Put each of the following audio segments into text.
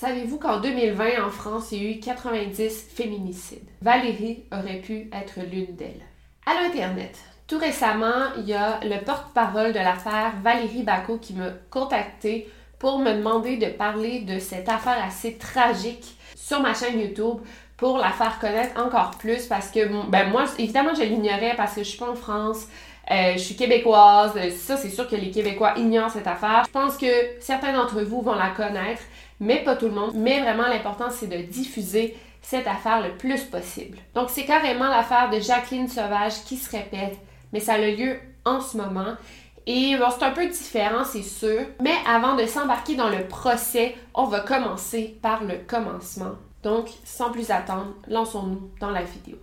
Savez-vous qu'en 2020, en France, il y a eu 90 féminicides? Valérie aurait pu être l'une d'elles. À l'Internet, tout récemment, il y a le porte-parole de l'affaire Valérie Bacot qui m'a contacté pour me demander de parler de cette affaire assez tragique sur ma chaîne YouTube pour la faire connaître encore plus parce que ben moi évidemment je l'ignorais parce que je suis pas en France euh, je suis québécoise, ça c'est sûr que les Québécois ignorent cette affaire. Je pense que certains d'entre vous vont la connaître, mais pas tout le monde. Mais vraiment, l'important, c'est de diffuser cette affaire le plus possible. Donc, c'est carrément l'affaire de Jacqueline Sauvage qui se répète, mais ça a lieu en ce moment. Et c'est un peu différent, c'est sûr. Mais avant de s'embarquer dans le procès, on va commencer par le commencement. Donc, sans plus attendre, lançons-nous dans la vidéo.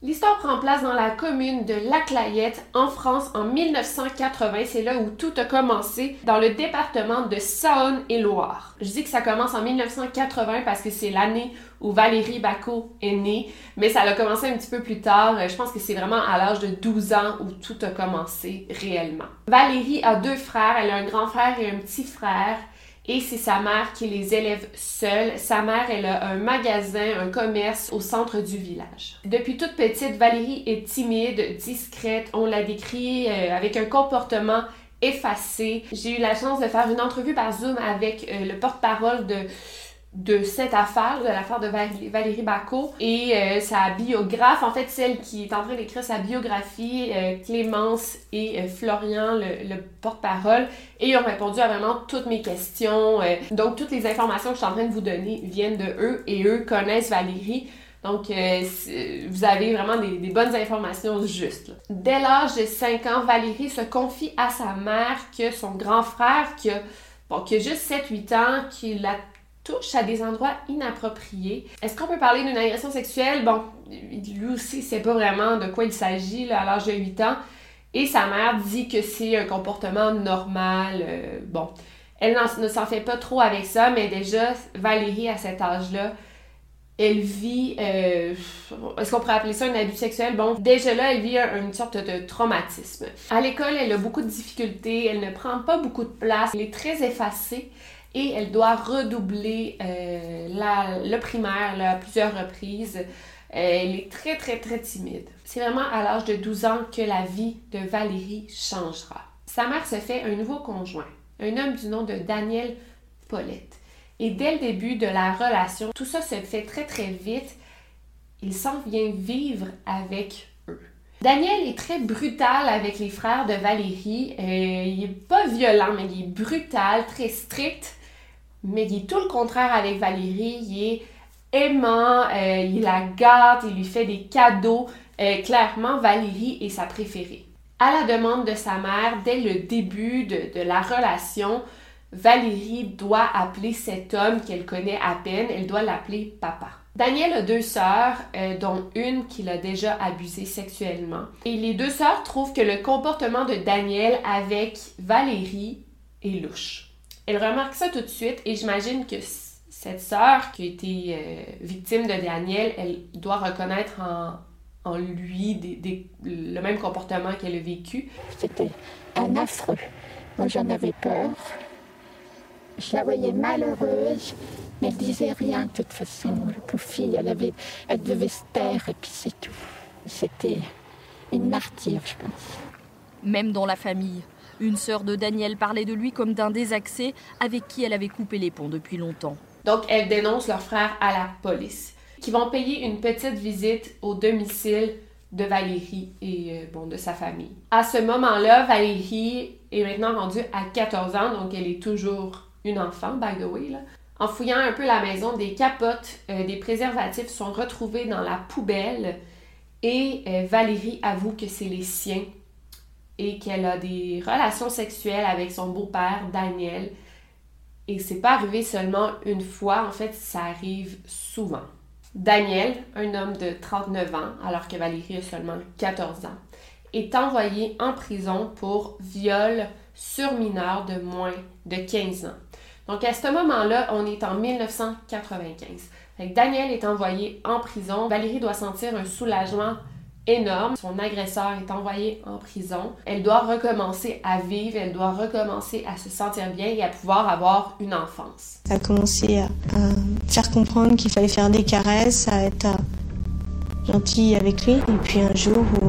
L'histoire prend place dans la commune de Laclayette, en France, en 1980. C'est là où tout a commencé, dans le département de Saône-et-Loire. Je dis que ça commence en 1980 parce que c'est l'année où Valérie Bacot est née, mais ça a commencé un petit peu plus tard. Je pense que c'est vraiment à l'âge de 12 ans où tout a commencé réellement. Valérie a deux frères. Elle a un grand frère et un petit frère et c'est sa mère qui les élève seule. Sa mère, elle a un magasin, un commerce au centre du village. Depuis toute petite, Valérie est timide, discrète. On la décrit euh, avec un comportement effacé. J'ai eu la chance de faire une entrevue par Zoom avec euh, le porte-parole de de cette affaire, de l'affaire de Valérie Bacot et euh, sa biographe, en fait celle qui est en train d'écrire sa biographie, euh, Clémence et euh, Florian, le, porte-parole, et ils ont répondu à vraiment toutes mes questions. donc toutes les informations que je suis en train de vous donner viennent de eux et eux connaissent Valérie. Donc, vous avez vraiment des, des bonnes informations justes. Dès l'âge de 5 ans, Valérie se confie à sa mère que son grand frère, qui a, bon, qui a juste 7-8 ans, qui l'a touche à des endroits inappropriés. Est-ce qu'on peut parler d'une agression sexuelle? Bon, lui aussi, c'est pas vraiment de quoi il s'agit à l'âge de 8 ans. Et sa mère dit que c'est un comportement normal. Euh, bon, elle ne s'en fait pas trop avec ça, mais déjà, Valérie, à cet âge-là, elle vit, euh, est-ce qu'on pourrait appeler ça un abus sexuel? Bon, déjà là, elle vit une sorte de traumatisme. À l'école, elle a beaucoup de difficultés, elle ne prend pas beaucoup de place, elle est très effacée et elle doit redoubler euh, le primaire à plusieurs reprises. Euh, elle est très, très, très timide. C'est vraiment à l'âge de 12 ans que la vie de Valérie changera. Sa mère se fait un nouveau conjoint, un homme du nom de Daniel Paulette. Et dès le début de la relation, tout ça se fait très, très vite. Il s'en vient vivre avec eux. Daniel est très brutal avec les frères de Valérie. Euh, il est pas violent, mais il est brutal, très strict mais il est tout le contraire avec Valérie. Il est aimant, euh, il la gâte, il lui fait des cadeaux. Euh, clairement, Valérie est sa préférée. À la demande de sa mère, dès le début de, la relation, Valérie doit appeler cet homme qu'elle connaît à peine, elle doit l'appeler papa. Daniel a deux sœurs, euh, dont une qu'il a déjà abusée sexuellement. Et les deux sœurs trouvent que le comportement de Daniel avec Valérie est louche. Elle remarque ça tout de suite et j'imagine que cette sœur qui a été euh, victime de Daniel, elle doit reconnaître en, lui le même comportement qu'elle a vécu. C'était un affreux. Moi, j'en avais peur. Je la voyais malheureuse, mais elle disait rien de toute façon. La pauvre fille, elle, avait, elle devait se taire et puis c'est tout. C'était une martyre, je pense. Même dans la famille, une sœur de Daniel parlait de lui comme d'un désaxé avec qui elle avait coupé les ponts depuis longtemps. Donc, elle dénonce leur frère à la police, qui vont payer une petite visite au domicile de Valérie et euh, bon, de sa famille. À ce moment-là, Valérie est maintenant rendue à 14 ans, donc elle est toujours une enfant, by the way. En fouillant un peu la maison, des capotes, euh, des préservatifs sont retrouvés dans la poubelle et euh, Valérie avoue que c'est les siens et qu'elle a des relations sexuelles avec son beau-père, Daniel, et c'est pas arrivé seulement une fois, en fait, ça arrive souvent. Daniel, un homme de 39 ans, alors que Valérie a seulement 14 ans, est envoyé en prison pour viol sur mineur de moins de 15 ans. Donc à ce moment-là, on est en 1995. Daniel est envoyé en prison. Valérie doit sentir un soulagement énorme. Son agresseur est envoyé en prison. Elle doit recommencer à vivre, elle doit recommencer à se sentir bien et à pouvoir avoir une enfance. Ça a commencé à, faire comprendre qu'il fallait faire des caresses, à être euh, gentil avec lui. Et puis un jour où,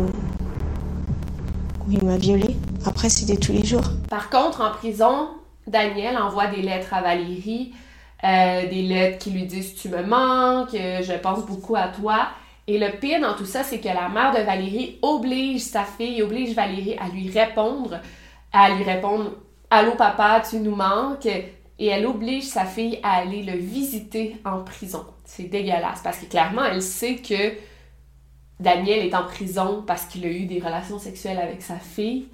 où il m'a violée. Après, c'était tous les jours. Par contre, en prison, Daniel envoie des lettres à Valérie, euh, des lettres qui lui disent Tu me manques, je pense beaucoup à toi. Et le pire dans tout ça, c'est que la mère de Valérie oblige sa fille, oblige Valérie à lui répondre, à lui répondre Allô papa, tu nous manques? Et elle oblige sa fille à aller le visiter en prison. C'est dégueulasse parce que clairement, elle sait que Daniel est en prison parce qu'il a eu des relations sexuelles avec sa fille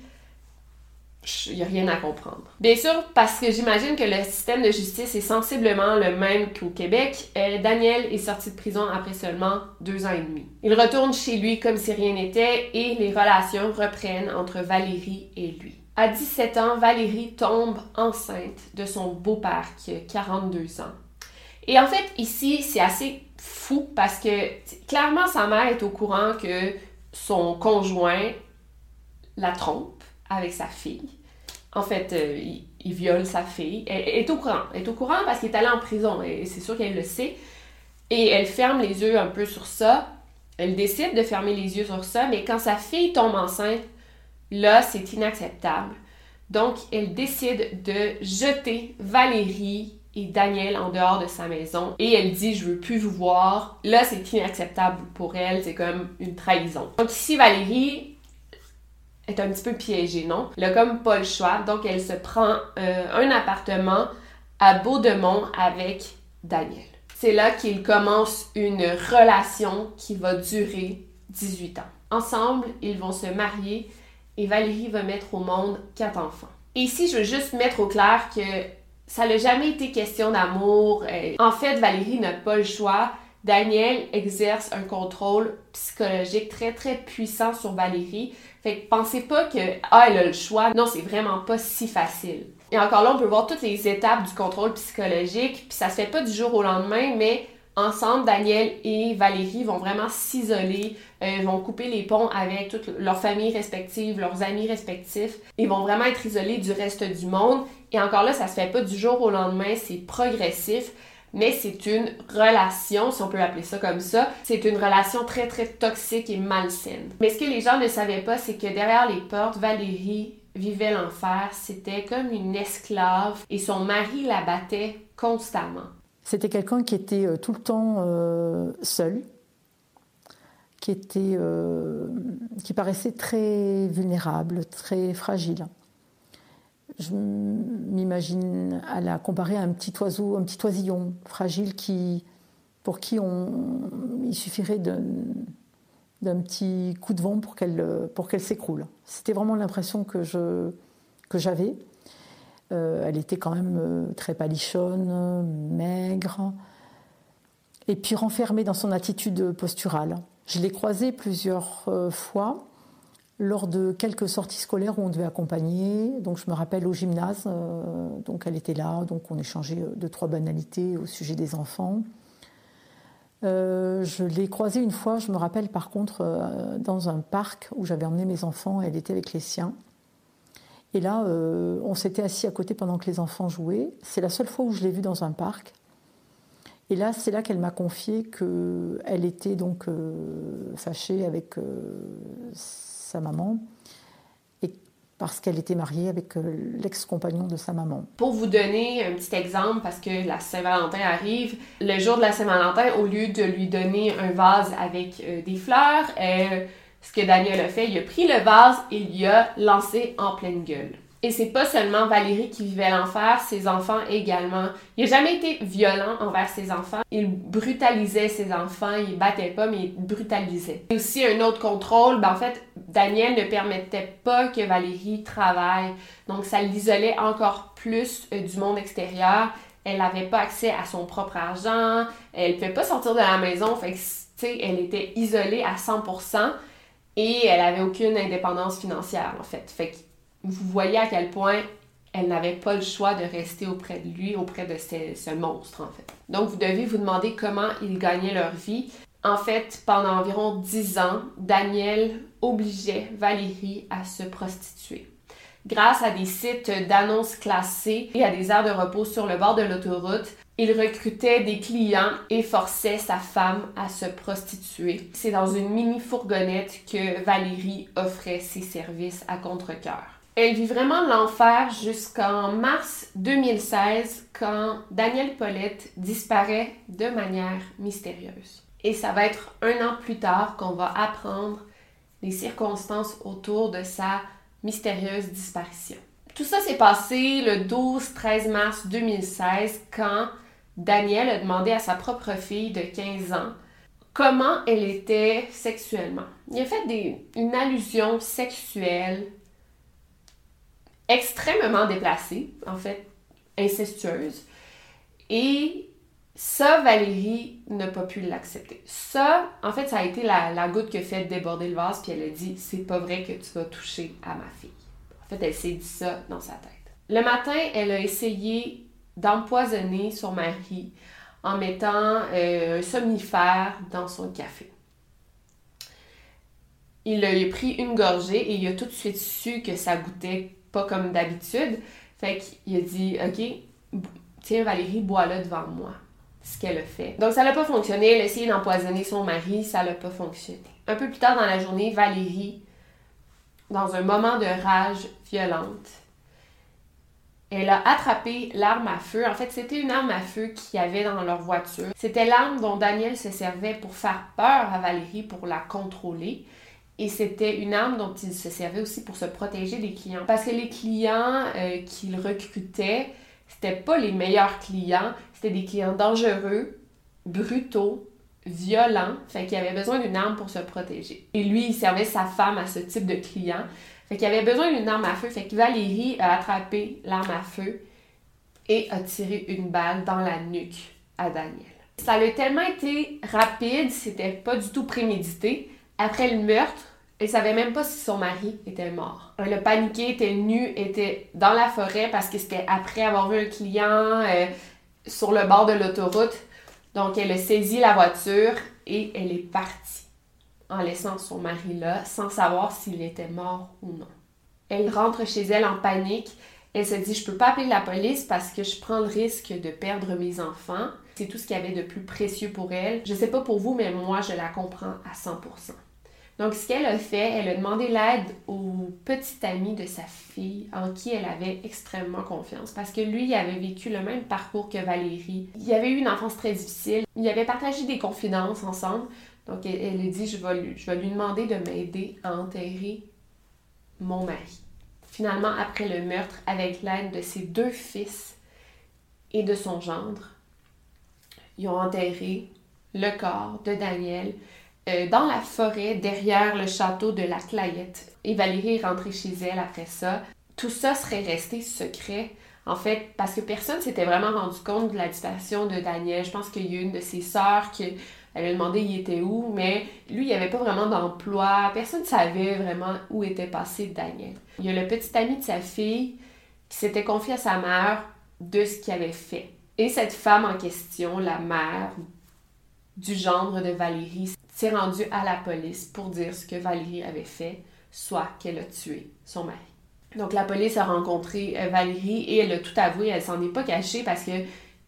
il n'y a rien à comprendre. Bien sûr, parce que j'imagine que le système de justice est sensiblement le même qu'au Québec, euh, Daniel est sorti de prison après seulement deux ans et demi. Il retourne chez lui comme si rien n'était et les relations reprennent entre Valérie et lui. À 17 ans, Valérie tombe enceinte de son beau-père qui a 42 ans. Et en fait, ici, c'est assez fou parce que clairement, sa mère est au courant que son conjoint la trompe avec sa fille. En fait, euh, il, viole sa fille. Elle, est au courant. Elle est au courant parce qu'il est allé en prison et c'est sûr qu'elle le sait. Et elle ferme les yeux un peu sur ça. Elle décide de fermer les yeux sur ça, mais quand sa fille tombe enceinte, là, c'est inacceptable. Donc, elle décide de jeter Valérie et Daniel en dehors de sa maison et elle dit je veux plus vous voir. Là, c'est inacceptable pour elle, c'est comme une trahison. Donc ici Valérie, est un petit peu piégée, non? Elle a comme pas le choix, donc elle se prend euh, un appartement à Beaudemont avec Daniel. C'est là qu'ils commencent une relation qui va durer 18 ans. Ensemble, ils vont se marier et Valérie va mettre au monde quatre enfants. Et ici, je veux juste mettre au clair que ça n'a jamais été question d'amour. Euh, en fait, Valérie n'a pas le choix. Daniel exerce un contrôle psychologique très très puissant sur Valérie. Fait que pensez pas que ah elle a le choix. Non, c'est vraiment pas si facile. Et encore là, on peut voir toutes les étapes du contrôle psychologique, puis ça se fait pas du jour au lendemain, mais ensemble, Daniel et Valérie vont vraiment s'isoler, euh, vont couper les ponts avec toutes leurs familles respectives, leurs amis respectifs. Ils vont vraiment être isolés du reste du monde. Et encore là, ça se fait pas du jour au lendemain, c'est progressif mais c'est une relation, si on peut appeler ça comme ça, c'est une relation très très toxique et malsaine. Mais ce que les gens ne savaient pas, c'est que derrière les portes, Valérie vivait l'enfer, c'était comme une esclave et son mari la battait constamment. C'était quelqu'un qui était euh, tout le temps euh, seul, qui était, euh, qui paraissait très vulnérable, très fragile je m'imagine à la comparer à un petit oiseau, un petit oisillon fragile qui, pour qui il suffirait d'un petit coup de vent pour qu'elle pour qu'elle s'écroule. C'était vraiment l'impression que j'avais. Euh, elle était quand même euh, très palichonne, maigre, et puis renfermée dans son attitude posturale. Je l'ai croisée plusieurs euh, fois lors de quelques sorties scolaires où on devait accompagner. Donc je me rappelle au gymnase, donc elle était là, donc on échangeait deux trois banalités au sujet des enfants. je l'ai croisée une fois, je me rappelle par contre, dans un parc où j'avais emmené mes enfants, elle était avec les siens. Et là, euh, on s'était assis à côté pendant que les enfants jouaient. C'est la seule fois où je l'ai vue dans un parc. Et là, c'est là qu'elle m'a confié qu'elle était donc euh, fâchée avec euh, sa maman et parce qu'elle était mariée avec l'ex-compagnon de sa maman. Pour vous donner un petit exemple, parce que la Saint-Valentin arrive, le jour de la Saint-Valentin, au lieu de lui donner un vase avec des fleurs, ce que Daniel a fait, il a pris le vase et il l'a lancé en pleine gueule. Et c'est pas seulement Valérie qui vivait l'enfer, ses enfants également. Il n'a jamais été violent envers ses enfants. Il brutalisait ses enfants, il battait pas, mais il brutalisait. Et aussi un autre contrôle, ben en fait, Daniel ne permettait pas que Valérie travaille. Donc ça l'isolait encore plus euh, du monde extérieur. Elle n'avait pas accès à son propre argent, elle ne pouvait pas sortir de la maison, fait que, elle était isolée à 100% et elle avait aucune indépendance financière, en fait. Fait que vous voyez à quel point elle n'avait pas le choix de rester auprès de lui, auprès de ce, monstre, en fait. Donc, vous devez vous demander comment ils gagnaient leur vie. En fait, pendant environ 10 ans, Daniel obligeait Valérie à se prostituer. Grâce à des sites d'annonces classées et à des aires de repos sur le bord de l'autoroute, il recrutait des clients et forçait sa femme à se prostituer. C'est dans une mini fourgonnette que Valérie offrait ses services à contre-cœur. Elle vit vraiment l'enfer jusqu'en mars 2016 quand Daniel Paulette disparaît de manière mystérieuse. Et ça va être un an plus tard qu'on va apprendre les circonstances autour de sa mystérieuse disparition. Tout ça s'est passé le 12-13 mars 2016 quand Daniel a demandé à sa propre fille de 15 ans comment elle était sexuellement. Il a fait une allusion sexuelle extrêmement déplacée, en fait, incestueuse. Et ça, Valérie n'a pas pu l'accepter. Ça, en fait, ça a été la, goutte qui a fait déborder le vase, puis elle a dit C'est pas vrai que tu vas toucher à ma fille. En fait, elle s'est dit ça dans sa tête. Le matin, elle a essayé d'empoisonner son mari en mettant euh, un somnifère dans son café. Il a pris une gorgée et il a tout de suite su que ça goûtait pas comme d'habitude. Fait qu'il a dit Ok, tiens Valérie, bois-le devant moi. Ce qu'elle a fait. Donc ça n'a pas fonctionné. Elle a essayé d'empoisonner son mari, ça n'a pas fonctionné. Un peu plus tard dans la journée, Valérie, dans un moment de rage violente, elle a attrapé l'arme à feu. En fait, c'était une arme à feu qu'il y avait dans leur voiture. C'était l'arme dont Daniel se servait pour faire peur à Valérie, pour la contrôler. Et c'était une arme dont il se servait aussi pour se protéger des clients. Parce que les clients euh, qu'il recrutait, c'était pas les meilleurs clients. C'était des clients dangereux, brutaux, violents. Fait qu'il avait besoin d'une arme pour se protéger. Et lui, il servait sa femme à ce type de client. Fait qu'il avait besoin d'une arme à feu. Fait que Valérie a attrapé l'arme à feu et a tiré une balle dans la nuque à Daniel. Ça a tellement été rapide, c'était pas du tout prémédité. Après le meurtre, elle savait même pas si son mari était mort. Elle a paniqué, était nu, était dans la forêt parce que c'était après avoir vu un client euh, sur le bord de l'autoroute. Donc elle a saisi la voiture et elle est partie en laissant son mari là sans savoir s'il était mort ou non. Elle rentre chez elle en panique. Elle se dit Je peux pas appeler la police parce que je prends le risque de perdre mes enfants. C'est tout ce qu'il y avait de plus précieux pour elle. Je sais pas pour vous, mais moi, je la comprends à 100%. Donc, ce qu'elle a fait, elle a demandé l'aide au petit ami de sa fille, en qui elle avait extrêmement confiance, parce que lui, il avait vécu le même parcours que Valérie. Il avait eu une enfance très difficile. Il avait partagé des confidences ensemble. Donc, elle, elle dit, je lui, je vais lui demander de m'aider à enterrer mon mari. Finalement, après le meurtre, avec l'aide de ses deux fils et de son gendre, ils ont enterré le corps de Daniel euh, dans la forêt derrière le château de la Clayette. Et Valérie est rentrée chez elle après ça. Tout ça serait resté secret. En fait, parce que personne s'était vraiment rendu compte de la disparition de Daniel. Je pense qu'il y a une de ses sœurs qui avait demandé il était mais lui, il n'y avait pas vraiment d'emploi. Personne ne savait vraiment où était passé Daniel. Il y a le petit ami de sa fille qui s'était confié à sa mère de ce qu'il avait fait. Et cette femme en question, la mère du gendre de Valérie, s'est rendue à la police pour dire ce que Valérie avait fait, soit qu'elle a tué son mari. Donc la police a rencontré euh, Valérie et elle a tout avoué, elle s'en est pas cachée parce que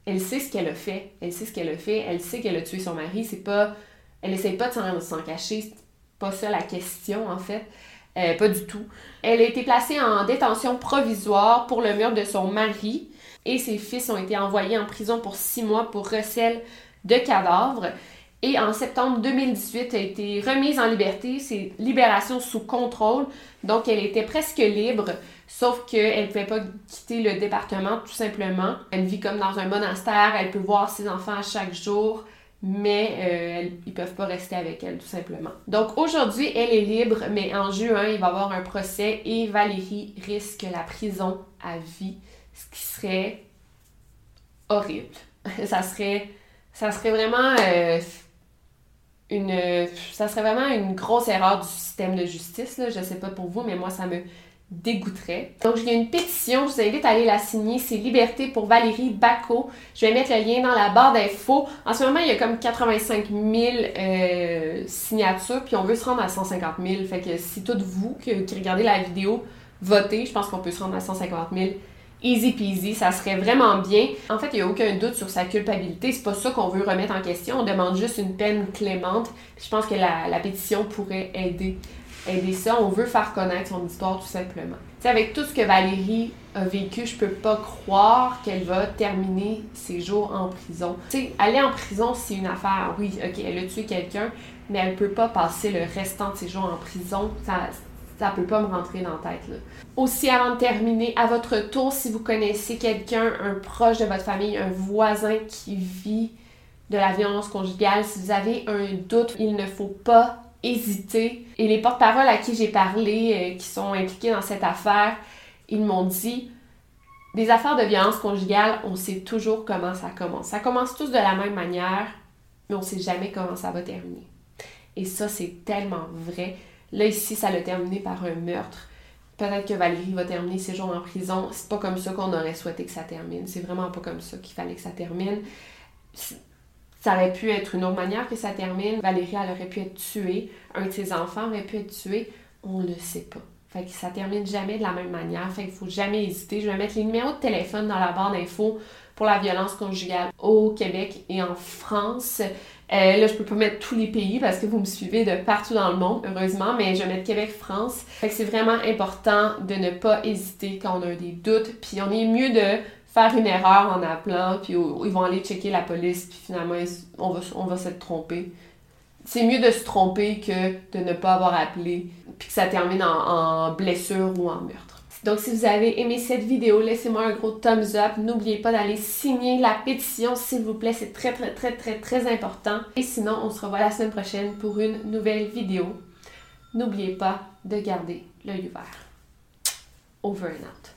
elle sait ce qu'elle a fait, elle sait ce qu'elle a fait, elle sait qu'elle a tué son mari, c'est pas elle essaie pas de s'en cacher, c'est pas ça la question en fait. Euh, pas du tout. Elle a été placée en détention provisoire pour le meurtre de son mari et ses fils ont été envoyés en prison pour six mois pour recel de cadavres. Et en septembre 2018, a été remise en liberté. C'est libération sous contrôle. Donc, elle était presque libre, sauf qu'elle ne pouvait pas quitter le département tout simplement. Elle vit comme dans un monastère. Elle peut voir ses enfants chaque jour mais euh, ils peuvent pas rester avec elle tout simplement. Donc aujourd'hui, elle est libre, mais en juin, il va y avoir un procès et Valérie risque la prison à vie, ce qui serait horrible. ça serait ça serait vraiment euh, ça serait vraiment une grosse erreur du système de justice là, je sais pas pour vous mais moi ça me dégoûterait. Donc, il y a une pétition, je vous invite à aller la signer, c'est Liberté pour Valérie Bacot. Je vais mettre le lien dans la barre d'infos. En ce moment, il y a comme 85 000 euh, signatures, puis on veut se rendre à 150 000. Fait que si toutes vous qui, qui regardez la vidéo votez, je pense qu'on peut se rendre à 150 000 easy peasy, ça serait vraiment bien. En fait, il n'y a aucun doute sur sa culpabilité, c'est pas ça qu'on veut remettre en question, on demande juste une peine clémente. Je pense que la, pétition pourrait aider aider ça. On veut faire connaître son histoire tout simplement. sais, avec tout ce que Valérie a vécu, je peux pas croire qu'elle va terminer ses jours en prison. Tu sais, aller en prison, c'est une affaire. Oui, ok, elle a tué quelqu'un, mais elle peut pas passer le restant de ses jours en prison. Ça, ça peut pas me rentrer dans la tête. Là. Aussi, avant de terminer, à votre tour, si vous connaissez quelqu'un, un proche de votre famille, un voisin qui vit de la violence conjugale, si vous avez un doute, il ne faut pas hésiter. Et les porte-paroles à qui j'ai parlé, euh, qui sont impliqués dans cette affaire, ils m'ont dit des affaires de violence conjugale, on sait toujours comment ça commence. Ça commence tous de la même manière, mais on sait jamais comment ça va terminer. Et ça, c'est tellement vrai. Là, ici, ça l'a terminé par un meurtre. Peut-être que Valérie va terminer ses jours en prison. C'est pas comme ça qu'on aurait souhaité que ça termine. C'est vraiment pas comme ça qu'il fallait que ça termine. Ça aurait pu être une autre manière que ça termine. Valérie, elle aurait pu être tuée. Un de ses enfants aurait pu être tué. On le sait pas. Fait que ça termine jamais de la même manière. Fait qu'il faut jamais hésiter. Je vais mettre les numéros de téléphone dans la barre d'infos pour la violence conjugale au Québec et en France. Euh, là, je peux pas mettre tous les pays parce que vous me suivez de partout dans le monde, heureusement, mais je vais mettre Québec, France. Fait que c'est vraiment important de ne pas hésiter quand on a des doutes. Puis on est mieux de faire une erreur en appelant, puis ils vont aller checker la police, puis finalement, on va, on va se tromper. C'est mieux de se tromper que de ne pas avoir appelé, puis que ça termine en, blessure ou en meurtre. Donc, si vous avez aimé cette vidéo, laissez-moi un gros thumbs up. N'oubliez pas d'aller signer la pétition, s'il vous plaît. C'est très, très, très, très, très important. Et sinon, on se revoit la semaine prochaine pour une nouvelle vidéo. N'oubliez pas de garder l'œil ouvert. Over and out.